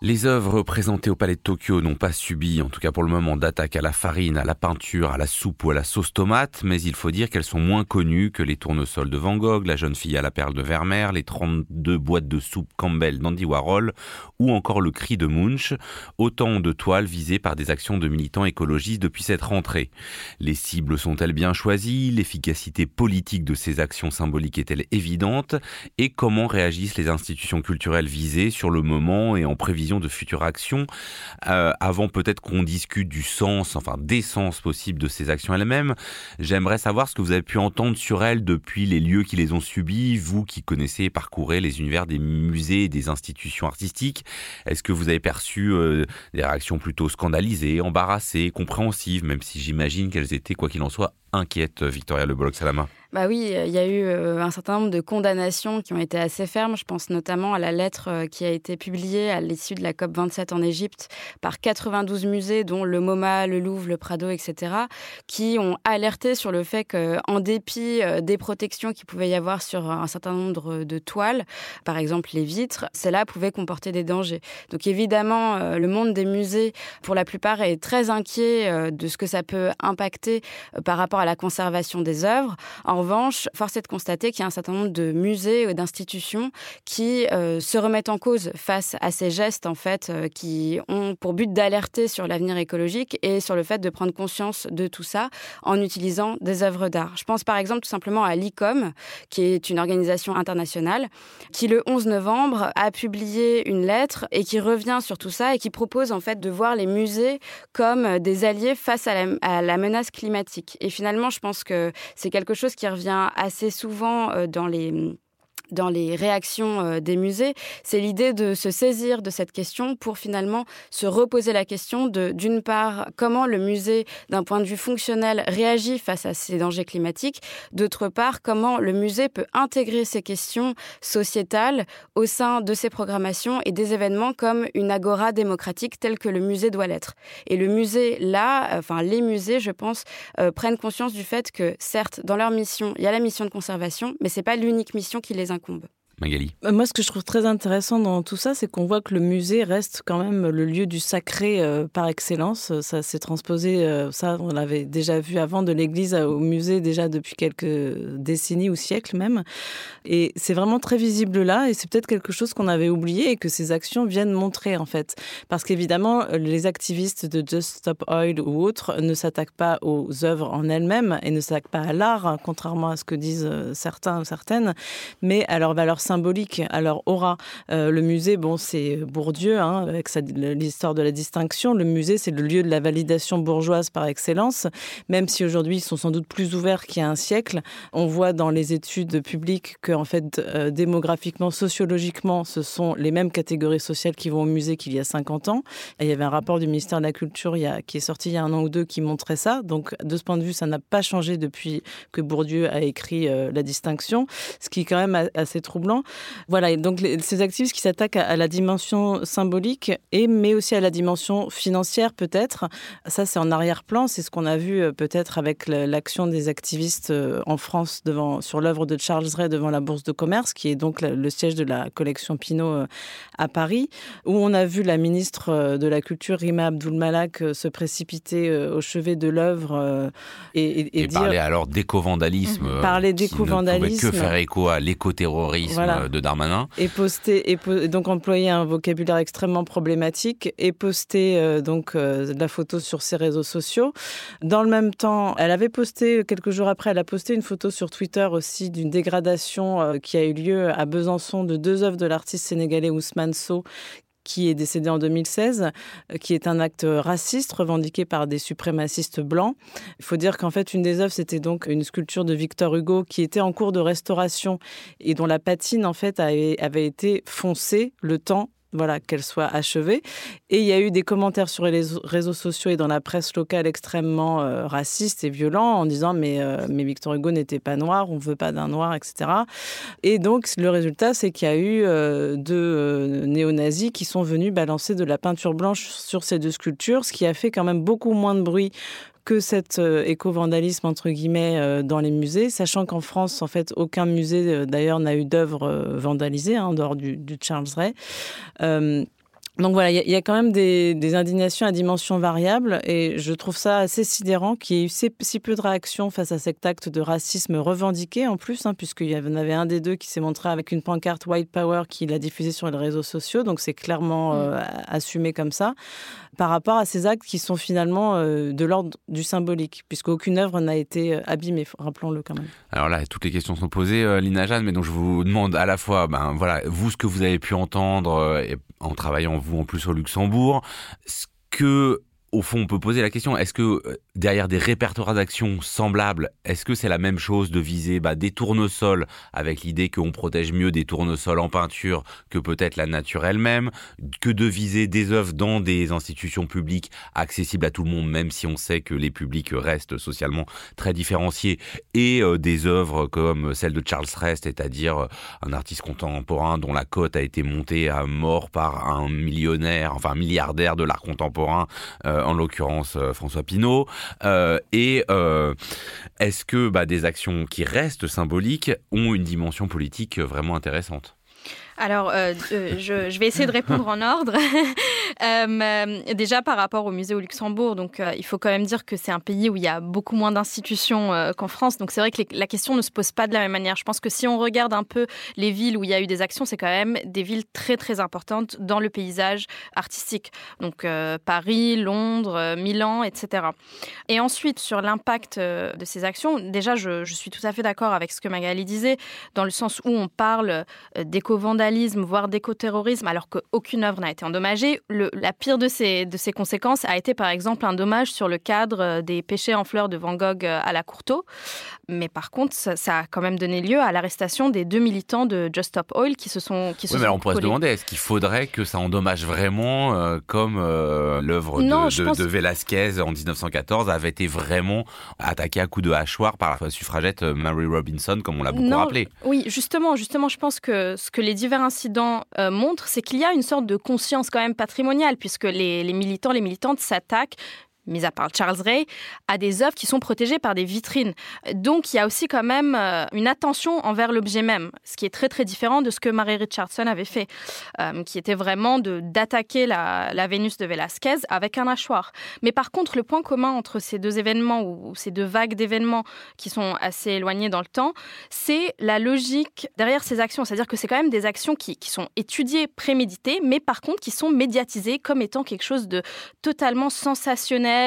Les œuvres présentées au Palais de Tokyo n'ont pas subi, en tout cas pour le moment, d'attaque à la farine, à la peinture, à la soupe ou à la sauce tomate, mais il faut dire qu'elles sont moins connues que les tournesols de Van Gogh, la jeune fille à la perle de Vermeer, les 32 boîtes de soupe Campbell d'Andy Warhol ou encore le cri de Munch, autant de toiles visées par des actions de militants écologistes depuis cette rentrée. Les cibles sont-elles bien choisies? L'efficacité politique de ces actions symboliques est-elle évidente? Et comment réagissent les institutions culturelles visées sur le moment et en prévision? De futures actions, euh, avant peut-être qu'on discute du sens, enfin des sens possibles de ces actions elles-mêmes, j'aimerais savoir ce que vous avez pu entendre sur elles depuis les lieux qui les ont subis, vous qui connaissez et parcourez les univers des musées et des institutions artistiques. Est-ce que vous avez perçu euh, des réactions plutôt scandalisées, embarrassées, compréhensives, même si j'imagine qu'elles étaient, quoi qu'il en soit, inquiètes, Victoria Le Bolloc-Salama bah oui, il y a eu euh, un certain nombre de condamnations qui ont été assez fermes. Je pense notamment à la lettre euh, qui a été publiée à l'issue de la COP 27 en Égypte par 92 musées, dont le MoMA, le Louvre, le Prado, etc., qui ont alerté sur le fait qu'en dépit euh, des protections qu'il pouvait y avoir sur un certain nombre de toiles, par exemple les vitres, cela pouvait comporter des dangers. Donc évidemment, le monde des musées, pour la plupart, est très inquiet de ce que ça peut impacter par rapport à la conservation des œuvres. En revanche, force est de constater qu'il y a un certain nombre de musées ou d'institutions qui euh, se remettent en cause face à ces gestes, en fait, euh, qui ont pour but d'alerter sur l'avenir écologique et sur le fait de prendre conscience de tout ça en utilisant des œuvres d'art. Je pense par exemple tout simplement à l'ICOM, qui est une organisation internationale, qui le 11 novembre a publié une lettre et qui revient sur tout ça et qui propose en fait de voir les musées comme des alliés face à la, à la menace climatique. Et finalement, je pense que c'est quelque chose qui revient assez souvent euh, dans les dans les réactions euh, des musées, c'est l'idée de se saisir de cette question pour finalement se reposer la question de, d'une part, comment le musée, d'un point de vue fonctionnel, réagit face à ces dangers climatiques, d'autre part, comment le musée peut intégrer ces questions sociétales au sein de ses programmations et des événements comme une agora démocratique telle que le musée doit l'être. Et le musée, là, enfin les musées, je pense, euh, prennent conscience du fait que, certes, dans leur mission, il y a la mission de conservation, mais c'est pas l'unique mission qui les incombe. Magali euh, Moi, ce que je trouve très intéressant dans tout ça, c'est qu'on voit que le musée reste quand même le lieu du sacré euh, par excellence. Ça s'est transposé, euh, ça, on l'avait déjà vu avant, de l'église au musée déjà depuis quelques décennies ou siècles même. Et c'est vraiment très visible là, et c'est peut-être quelque chose qu'on avait oublié et que ces actions viennent montrer en fait. Parce qu'évidemment, les activistes de Just Stop Oil ou autres ne s'attaquent pas aux œuvres en elles-mêmes et ne s'attaquent pas à l'art, contrairement à ce que disent certains ou certaines, mais à leur valeur symbolique. Alors, aura euh, le musée, bon, c'est Bourdieu, hein, avec l'histoire de la distinction. Le musée, c'est le lieu de la validation bourgeoise par excellence, même si aujourd'hui ils sont sans doute plus ouverts qu'il y a un siècle. On voit dans les études publiques que, en fait, euh, démographiquement, sociologiquement, ce sont les mêmes catégories sociales qui vont au musée qu'il y a 50 ans. Il y avait un rapport du ministère de la Culture qui est sorti il y a un an ou deux qui montrait ça. Donc, de ce point de vue, ça n'a pas changé depuis que Bourdieu a écrit euh, la distinction, ce qui est quand même assez troublant voilà, donc ces activistes qui s'attaquent à, la dimension symbolique et mais aussi à la dimension financière peut-être. Ça, c'est en arrière-plan. C'est ce qu'on a vu euh, peut-être avec l'action des activistes euh, en France devant sur l'œuvre de Charles Ray devant la Bourse de commerce, qui est donc le siège de la collection Pinault euh, à Paris, où on a vu la ministre de la Culture Rima Abdul-Malak se précipiter au chevet de l'œuvre et, et, parler alors d'éco-vandalisme. Parler d'éco-vandalisme. Que faire écho à l'écoterrorisme euh, de Darmanin. Et poster, et donc employer un vocabulaire extrêmement problématique et poster euh, donc euh, la photo sur ses réseaux sociaux. Dans le même temps, elle avait posté quelques jours après, elle a posté une photo sur Twitter aussi d'une dégradation qui a eu lieu à Besançon de deux œuvres de l'artiste sénégalais Ousmane Sow qui est décédé en 2016, euh, qui est un acte raciste revendiqué par des suprémacistes blancs. Il faut dire qu'en fait, une des œuvres, c'était donc une sculpture de Victor Hugo qui était en cours de restauration et dont la patine, en fait, avait été foncée le temps voilà, qu'elle soit achevée. Et il y a eu des commentaires sur les réseaux sociaux et dans la presse locale extrêmement euh, racistes et violents en disant mais, euh, mais Victor Hugo n'était pas noir, on veut pas d'un noir, etc. Et donc le résultat, c'est qu'il y a eu euh, deux néo-nazis qui sont venus balancer de la peinture blanche sur ces deux sculptures, ce qui a fait quand même beaucoup moins de bruit que cet éco-vandalisme entre guillemets dans les musées, sachant qu'en France, en fait, aucun musée d'ailleurs n'a eu d'œuvre vandalisée hein, en dehors du Charles Ray. Donc voilà, il y, a quand même des, indignations à dimension variable et je trouve ça assez sidérant qu'il y ait eu si, peu de réactions face à cet acte de racisme revendiqué en plus, hein, puisqu'il y en avait un des deux qui s'est montré avec une pancarte White Power qu'il a diffusée sur les réseaux sociaux, donc c'est clairement mm. euh, assumé comme ça, par rapport à ces actes qui sont finalement euh, de l'ordre du symbolique, puisqu'aucune œuvre n'a été euh, abîmée, rappelons-le quand même. Alors là, toutes les questions sont posées, Lina Jeanne, mais donc je vous demande à la fois, ben voilà, vous ce que vous avez pu entendre en travaillant en plus au Luxembourg, ce que au fond, on peut poser la question est-ce que euh, derrière des répertoires d'actions semblables, est-ce que c'est la même chose de viser bah, des tournesols avec l'idée qu'on protège mieux des tournesols en peinture que peut-être la nature elle-même, que de viser des œuvres dans des institutions publiques accessibles à tout le monde, même si on sait que les publics restent socialement très différenciés, et euh, des œuvres comme celle de Charles Rest, c'est-à-dire euh, un artiste contemporain dont la cote a été montée à mort par un millionnaire, enfin un milliardaire de l'art contemporain. En l'occurrence euh, François Pinault. Euh, et est-ce que bah, des actions qui restent symboliques ont une dimension politique vraiment intéressante? Alors, euh, euh, je, vais essayer de répondre en ordre. Euh, déjà, par rapport au musée au Luxembourg, donc il faut quand même dire que c'est un pays où il y a beaucoup moins d'institutions qu'en France. Donc, c'est vrai que la question ne se pose pas de la même manière. Je pense que si on regarde un peu les villes où il y a eu des actions, c'est quand même des villes très, très importantes dans le paysage artistique. Donc, Paris, Londres, Milan, etc. Et ensuite, sur l'impact de ces actions, déjà, je, je suis tout à fait d'accord avec ce que Magali disait, dans le sens où on parle d'éco-vandalisme voire d'écoterrorisme, alors qu'aucune œuvre n'a été endommagée. la pire de ces, de ces conséquences a été par exemple un dommage sur le cadre euh, des péchés en fleurs de Van Gogh euh, à la Courteau. Mais par contre, ça, a quand même donné lieu à l'arrestation des deux militants de Just Stop Oil qui se sont qui oui, mais alors on pourrait se demander est-ce qu'il faudrait que ça endommage vraiment euh, comme l'œuvre de, de, Velázquez en 1914 avait été vraiment attaquée à coups de hachoir par la suffragette Mary Robinson, comme on l'a beaucoup rappelé. Oui, justement, justement, je pense que ce que les divers incident euh, montre, c'est qu'il y a une sorte de conscience quand même patrimoniale, puisque les militants, les militantes s'attaquent mis à part Charles Ray, à des œuvres qui sont protégées par des vitrines. Donc il y a aussi quand même euh, une attention envers l'objet même, ce qui est très très différent de ce que Mary Richardson avait fait, euh, qui était vraiment d'attaquer la, Vénus de Velázquez avec un hachoir. Mais par contre, le point commun entre ces deux événements ou, ces deux vagues d'événements qui sont assez éloignés dans le temps, c'est la logique derrière ces actions. C'est-à-dire que c'est quand même des actions qui, qui sont étudiées, préméditées, mais par contre qui sont médiatisées comme étant quelque chose de totalement sensationnel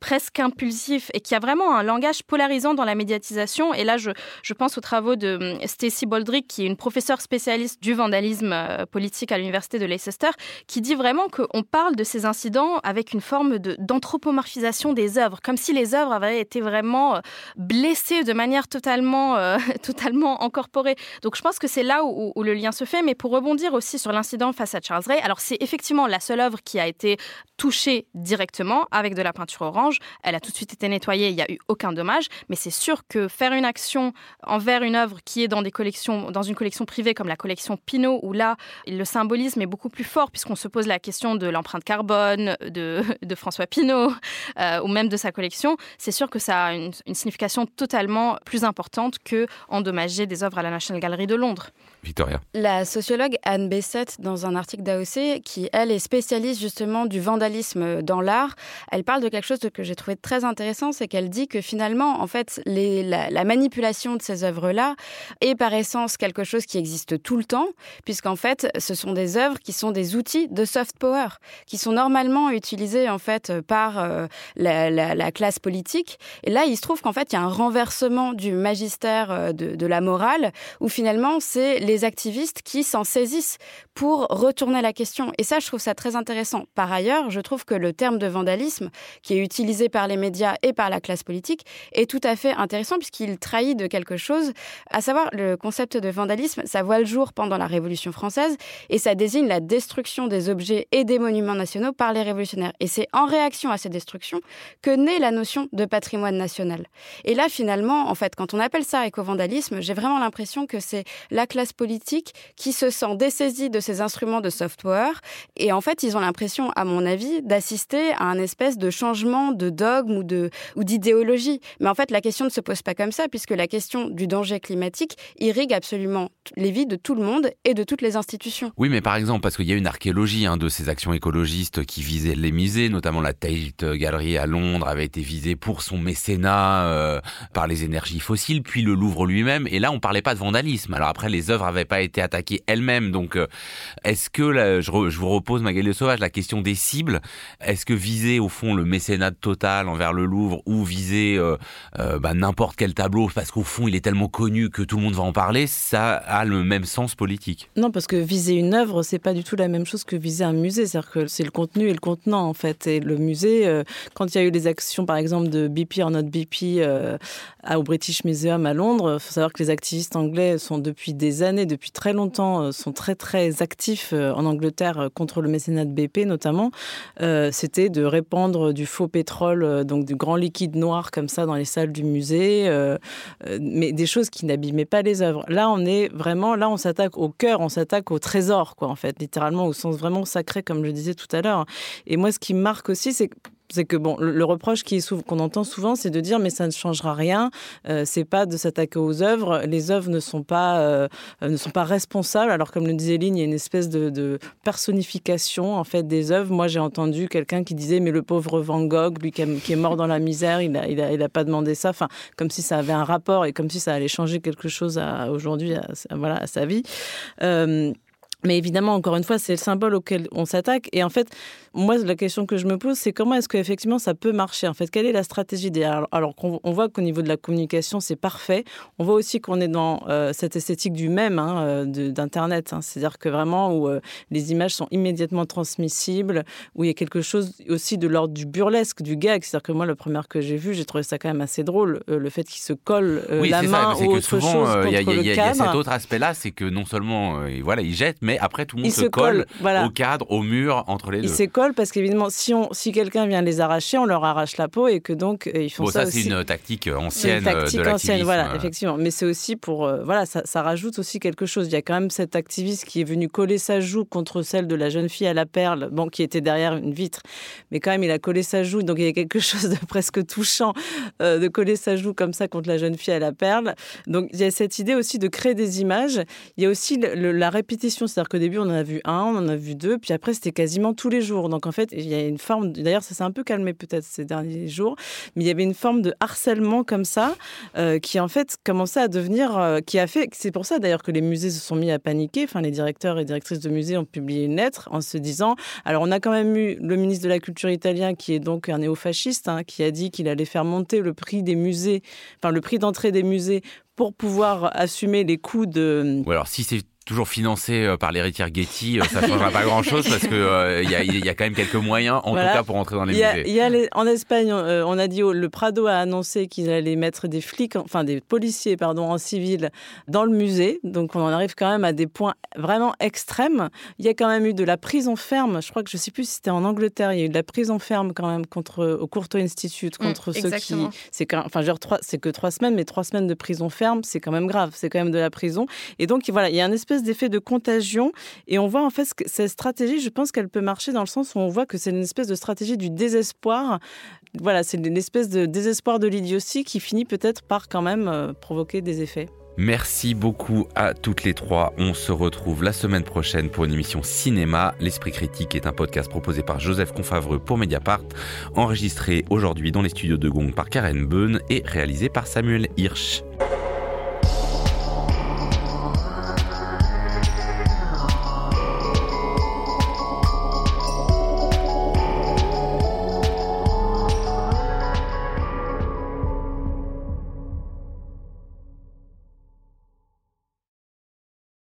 presque impulsif et qui a vraiment un langage polarisant dans la médiatisation. Et là, je, pense aux travaux de hum, Stacy Baldrick, qui est une professeure spécialiste du vandalisme euh, politique à l'université de Leicester, qui dit vraiment qu'on parle de ces incidents avec une forme d'anthropomorphisation des œuvres, comme si les œuvres avaient été vraiment euh, blessées de manière totalement, euh, totalement incorporée. Donc je pense que c'est là où, où, le lien se fait. Mais pour rebondir aussi sur l'incident face à Charles Ray, alors c'est effectivement la seule œuvre qui a été touchée directement avec de la peinture orange. Elle a tout de suite été nettoyée, il n'y a eu aucun dommage. Mais c'est sûr que faire une action envers une œuvre qui est dans des collections, dans une collection privée comme la collection Pinault, où là, le symbolisme est beaucoup plus fort puisqu'on se pose la question de l'empreinte carbone de, de François Pinault euh, ou même de sa collection, c'est sûr que ça a une, une signification totalement plus importante que endommager des œuvres à la National Gallery de Londres. Victoria. La sociologue Anne Bessette, dans un article d'AOC, qui elle est spécialiste justement du vandalisme dans l'art, elle parle de quelque chose que j'ai trouvé très intéressant, c'est qu'elle dit que finalement, en fait, les, la, manipulation de ces œuvres-là est par essence quelque chose qui existe tout le temps, puisqu'en fait, ce sont des œuvres qui sont des outils de soft power, qui sont normalement utilisés en fait par euh, la, la, la, classe politique. Et là, il se trouve qu'en fait, il y a un renversement du magistère euh, de, de la morale, où finalement, c'est les activistes qui s'en saisissent pour retourner la question. Et ça, je trouve ça très intéressant. Par ailleurs, je trouve que le terme de vandalisme, qui est utilisé par les médias et par la classe politique, est tout à fait intéressant puisqu'il trahit de quelque chose, à savoir le concept de vandalisme, ça voit le jour pendant la Révolution française et ça désigne la destruction des objets et des monuments nationaux par les révolutionnaires. Et c'est en réaction à ces destructions que naît la notion de patrimoine national. Et là, finalement, en fait, quand on appelle ça éco-vandalisme, j'ai vraiment l'impression que c'est la classe politique qui se sent dessaisie de ces instruments de software. Et en fait, ils ont l'impression, à mon avis, d'assister à un espèce de changement de dogme ou de ou d'idéologie. Mais en fait, la question ne se pose pas comme ça, puisque la question du danger climatique irrigue absolument les vies de tout le monde et de toutes les institutions. Oui, mais par exemple, parce qu'il y a une archéologie hein, de ces actions écologistes qui visaient les musées, notamment la Tate Gallery à Londres avait été visée pour son mécénat euh, par les énergies fossiles, puis le Louvre lui-même. Et là, on parlait pas de vandalisme. Alors après, les œuvres n'avaient pas été attaquées elles-mêmes. Donc, euh, est-ce que, je, vous repose, Magali Sauvage, la question des cibles, est-ce que viser au fond le mécénat total envers le Louvre ou viser euh, bah, n'importe quel tableau, parce qu'au fond, il est tellement connu que tout le monde va en parler, ça a le même sens politique Non, parce que viser une œuvre, c'est pas du tout la même chose que viser un musée. C'est-à-dire que c'est le contenu et le contenant, en fait. Et le musée, euh, quand il y a eu des actions, par exemple, de BP or not BP euh, au British Museum à Londres, faut savoir que les activistes anglais sont depuis des années, depuis très longtemps, euh, sont très, très actifs en Angleterre contre le mécénat de BP, notamment. C'était de répandre du faux pétrole, donc du grand liquide noir comme ça dans les salles du musée, mais des choses qui n'abîmaient pas les œuvres. Là, on est vraiment, là, on s'attaque au cœur, on s'attaque au trésor, quoi, en fait, littéralement, au sens vraiment sacré, comme je disais tout à l'heure. Et moi, ce qui marque aussi, c'est c'est que bon, le, reproche qu'on entend souvent, c'est de dire mais ça ne changera rien. Euh, c'est pas de s'attaquer aux œuvres. Les œuvres ne sont pas euh, ne sont pas responsables. Alors comme le disait Lynn, il y a une espèce de, personnification en fait des œuvres. Moi, j'ai entendu quelqu'un qui disait mais le pauvre Van Gogh, lui qui, est mort dans la misère, il a, il a pas demandé ça. Enfin, comme si ça avait un rapport et comme si ça allait changer quelque chose aujourd'hui, voilà, à sa vie. Euh, mais évidemment, encore une fois, c'est le symbole auquel on s'attaque. Et en fait, moi, la question que je me pose, c'est comment est-ce qu'effectivement ça peut marcher En fait, quelle est la stratégie derrière Alors, qu'on on voit qu'au niveau de la communication, c'est parfait. On voit aussi qu'on est dans euh, cette esthétique du même hein, euh, d'Internet. Hein. C'est-à-dire que vraiment, où euh, les images sont immédiatement transmissibles, où il y a quelque chose aussi de l'ordre du burlesque, du gag. C'est-à-dire que moi, le premier que j'ai vu, j'ai trouvé ça quand même assez drôle, le fait qu'il se colle la main ou autre chose contre y a, le cadre. Il y a cet autre aspect-là, c'est que non seulement, voilà, il jette, mais après, tout le monde se, colle, au cadre, au mur, entre les deux parce qu'évidemment, si, on, si quelqu'un vient les arracher, on leur arrache la peau et que donc euh, ils font bon, ça. ça c'est une tactique ancienne. Une tactique de ancienne, voilà, effectivement. Mais c'est aussi pour. Euh, voilà, ça, ça, rajoute aussi quelque chose. Il y a quand même cet activiste qui est venu coller sa joue contre celle de la jeune fille à la perle, bon, qui était derrière une vitre. Mais quand même, il a collé sa joue. Donc il y a quelque chose de presque touchant euh, de coller sa joue comme ça contre la jeune fille à la perle. Donc il y a cette idée aussi de créer des images. Il y a aussi la répétition. C'est-à-dire qu'au début, on en a vu un, on en a vu deux, puis après, c'était quasiment tous les jours. Donc en fait, il y a une forme, d'ailleurs ça s'est un peu calmé peut-être ces derniers jours, mais il y avait une forme de harcèlement comme ça euh, qui en fait commençait à devenir, euh, qui a fait, c'est pour ça d'ailleurs que les musées se sont mis à paniquer, enfin les directeurs et directrices de musées ont publié une lettre en se disant, alors on a quand même eu le ministre de la Culture italien qui est donc un néofasciste, hein, qui a dit qu'il allait faire monter le prix des musées, enfin le prix d'entrée des musées pour pouvoir assumer les coûts de... Ou alors si c'est toujours financé euh, par l'héritière Getty, euh, ça ne changera pas grand-chose parce qu'il euh, il y, a, quand même quelques moyens, en tout cas, pour entrer dans les musées. Y a en Espagne, on a dit, le Prado a annoncé qu'ils allaient mettre des flics, enfin des policiers, pardon, en civil dans le musée. Donc on en arrive quand même à des points vraiment extrêmes. Il y a quand même eu de la prison ferme. Je crois que je ne sais plus si c'était en Angleterre. Il y a eu de la prison ferme quand même contre au Courtauld Institute mm, contre ceux qui. C'est quand, enfin, genre c'est que trois semaines, mais trois semaines de prison ferme, c'est quand même grave. C'est quand même de la prison. Et donc voilà, il y a un espèce d'effet de contagion. Et on voit en fait que cette stratégie, je pense qu'elle peut marcher dans le sens où on voit que c'est une espèce de stratégie du désespoir. Voilà, c'est une espèce de désespoir de l'idiotie qui finit peut-être par quand même euh, provoquer des effets. Merci beaucoup à toutes les trois. On se retrouve la semaine prochaine pour une émission cinéma. L'Esprit Critique est un podcast proposé par Joseph Confavreux pour Mediapart, enregistré aujourd'hui dans les studios de Gong par Karen Beun et réalisé par Samuel Hirsch.